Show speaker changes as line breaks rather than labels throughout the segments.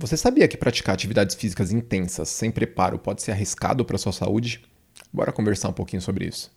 Você sabia que praticar atividades físicas intensas sem preparo pode ser arriscado para sua saúde? Bora conversar um pouquinho sobre isso.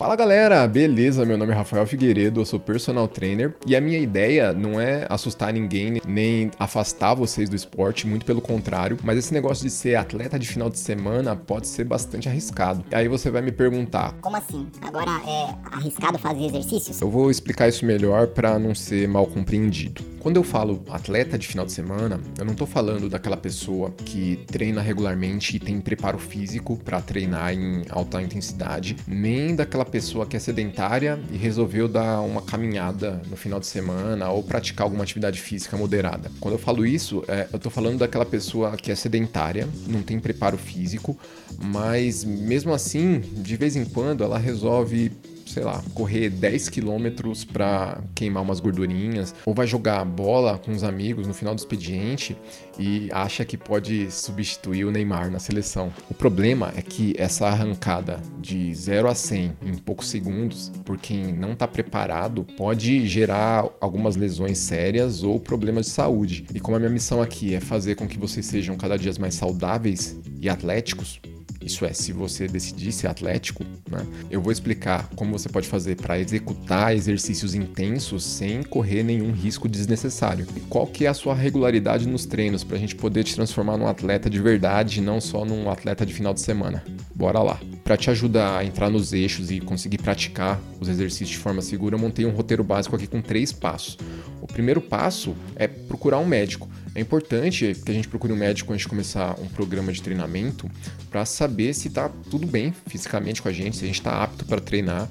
Fala galera, beleza? Meu nome é Rafael Figueiredo, eu sou personal trainer e a minha ideia não é assustar ninguém nem afastar vocês do esporte, muito pelo contrário, mas esse negócio de ser atleta de final de semana pode ser bastante arriscado. E aí você vai me perguntar:
Como assim? Agora é arriscado fazer exercícios?
Eu vou explicar isso melhor para não ser mal compreendido. Quando eu falo atleta de final de semana, eu não tô falando daquela pessoa que treina regularmente e tem preparo físico para treinar em alta intensidade, nem daquela pessoa que é sedentária e resolveu dar uma caminhada no final de semana ou praticar alguma atividade física moderada. Quando eu falo isso, é, eu tô falando daquela pessoa que é sedentária, não tem preparo físico, mas mesmo assim, de vez em quando ela resolve sei lá, correr 10 quilômetros para queimar umas gordurinhas, ou vai jogar bola com os amigos no final do expediente e acha que pode substituir o Neymar na seleção. O problema é que essa arrancada de 0 a 100 em poucos segundos, por quem não está preparado, pode gerar algumas lesões sérias ou problemas de saúde. E como a minha missão aqui é fazer com que vocês sejam cada dia mais saudáveis e atléticos, isso é, se você decidir ser atlético, né? Eu vou explicar como você pode fazer para executar exercícios intensos sem correr nenhum risco desnecessário. E qual que é a sua regularidade nos treinos para a gente poder te transformar num atleta de verdade, não só num atleta de final de semana. Bora lá. Para te ajudar a entrar nos eixos e conseguir praticar os exercícios de forma segura, eu montei um roteiro básico aqui com três passos. O primeiro passo é procurar um médico. É importante que a gente procure um médico antes de começar um programa de treinamento para saber se está tudo bem fisicamente com a gente, se a gente está apto para treinar.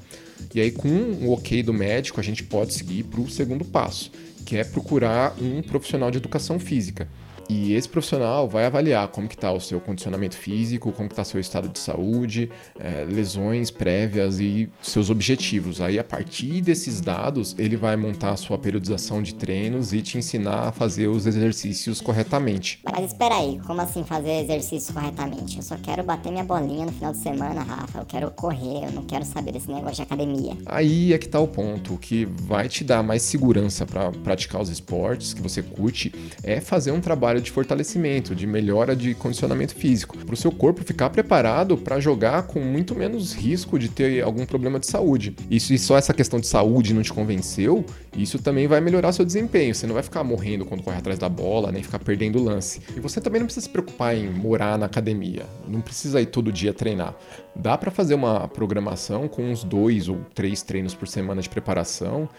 E aí, com o ok do médico, a gente pode seguir para o segundo passo, que é procurar um profissional de educação física. E esse profissional vai avaliar como que está o seu condicionamento físico, como está seu estado de saúde, é, lesões prévias e seus objetivos. Aí, a partir desses dados, ele vai montar a sua periodização de treinos e te ensinar a fazer os exercícios corretamente.
Mas espera aí, como assim fazer exercício corretamente? Eu só quero bater minha bolinha no final de semana, Rafa. Eu quero correr, eu não quero saber desse negócio de academia.
Aí é que está o ponto. O que vai te dar mais segurança para praticar os esportes que você curte é fazer um trabalho de fortalecimento, de melhora de condicionamento físico, para o seu corpo ficar preparado para jogar com muito menos risco de ter algum problema de saúde. E só essa questão de saúde não te convenceu, isso também vai melhorar seu desempenho. Você não vai ficar morrendo quando corre atrás da bola, nem ficar perdendo o lance. E você também não precisa se preocupar em morar na academia, não precisa ir todo dia treinar. Dá para fazer uma programação com uns dois ou três treinos por semana de preparação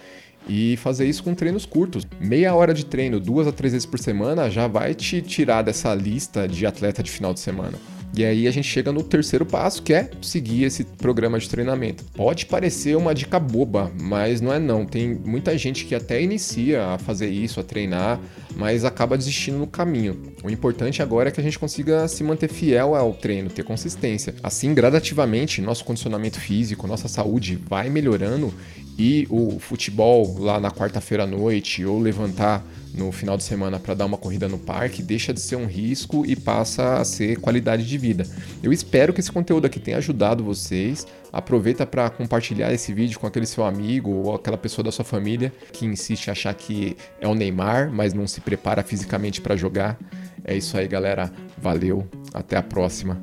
e fazer isso com treinos curtos. Meia hora de treino, duas a três vezes por semana, já vai te tirar dessa lista de atleta de final de semana. E aí a gente chega no terceiro passo, que é seguir esse programa de treinamento. Pode parecer uma dica boba, mas não é não. Tem muita gente que até inicia a fazer isso, a treinar, mas acaba desistindo no caminho. O importante agora é que a gente consiga se manter fiel ao treino, ter consistência. Assim, gradativamente, nosso condicionamento físico, nossa saúde vai melhorando e o futebol lá na quarta-feira à noite ou levantar no final de semana para dar uma corrida no parque deixa de ser um risco e passa a ser qualidade de vida. Eu espero que esse conteúdo aqui tenha ajudado vocês. Aproveita para compartilhar esse vídeo com aquele seu amigo ou aquela pessoa da sua família que insiste em achar que é o Neymar, mas não se prepara fisicamente para jogar. É isso aí, galera. Valeu. Até a próxima.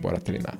Bora treinar.